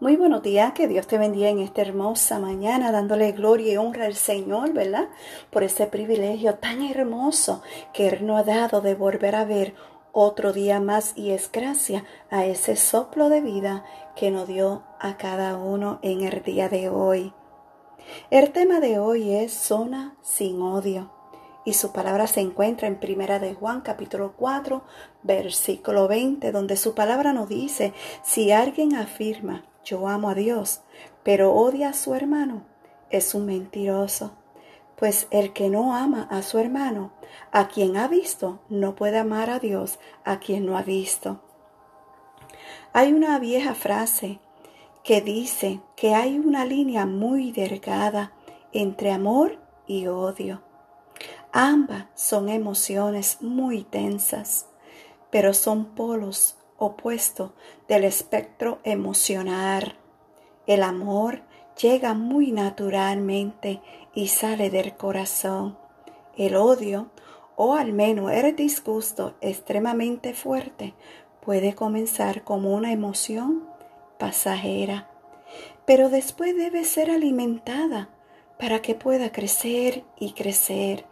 Muy buenos días, que Dios te bendiga en esta hermosa mañana, dándole gloria y honra al Señor, ¿verdad? Por ese privilegio tan hermoso que Él nos ha dado de volver a ver otro día más y es gracia a ese soplo de vida que nos dio a cada uno en el día de hoy. El tema de hoy es zona sin odio y su palabra se encuentra en Primera de Juan capítulo 4 versículo 20 donde su palabra nos dice si alguien afirma yo amo a Dios, pero odia a su hermano, es un mentiroso. Pues el que no ama a su hermano, a quien ha visto, no puede amar a Dios a quien no ha visto. Hay una vieja frase que dice que hay una línea muy delgada entre amor y odio. Ambas son emociones muy tensas, pero son polos opuesto del espectro emocional. El amor llega muy naturalmente y sale del corazón. El odio, o al menos el disgusto extremadamente fuerte, puede comenzar como una emoción pasajera, pero después debe ser alimentada para que pueda crecer y crecer.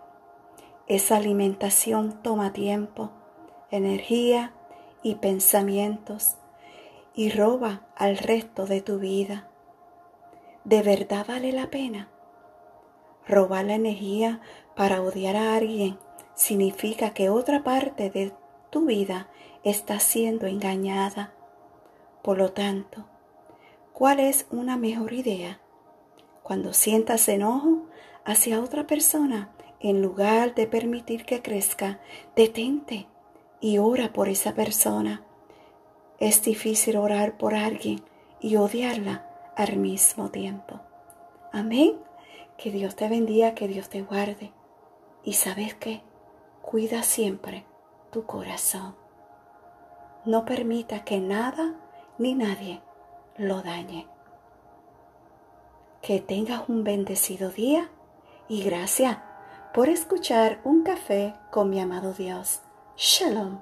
Esa alimentación toma tiempo, energía y pensamientos y roba al resto de tu vida. ¿De verdad vale la pena? Robar la energía para odiar a alguien significa que otra parte de tu vida está siendo engañada. Por lo tanto, ¿cuál es una mejor idea? Cuando sientas enojo hacia otra persona, en lugar de permitir que crezca, detente y ora por esa persona. Es difícil orar por alguien y odiarla al mismo tiempo. Amén. Que Dios te bendiga, que Dios te guarde. Y sabes qué? Cuida siempre tu corazón. No permita que nada ni nadie lo dañe. Que tengas un bendecido día y gracias por escuchar un café con mi amado Dios. 是了。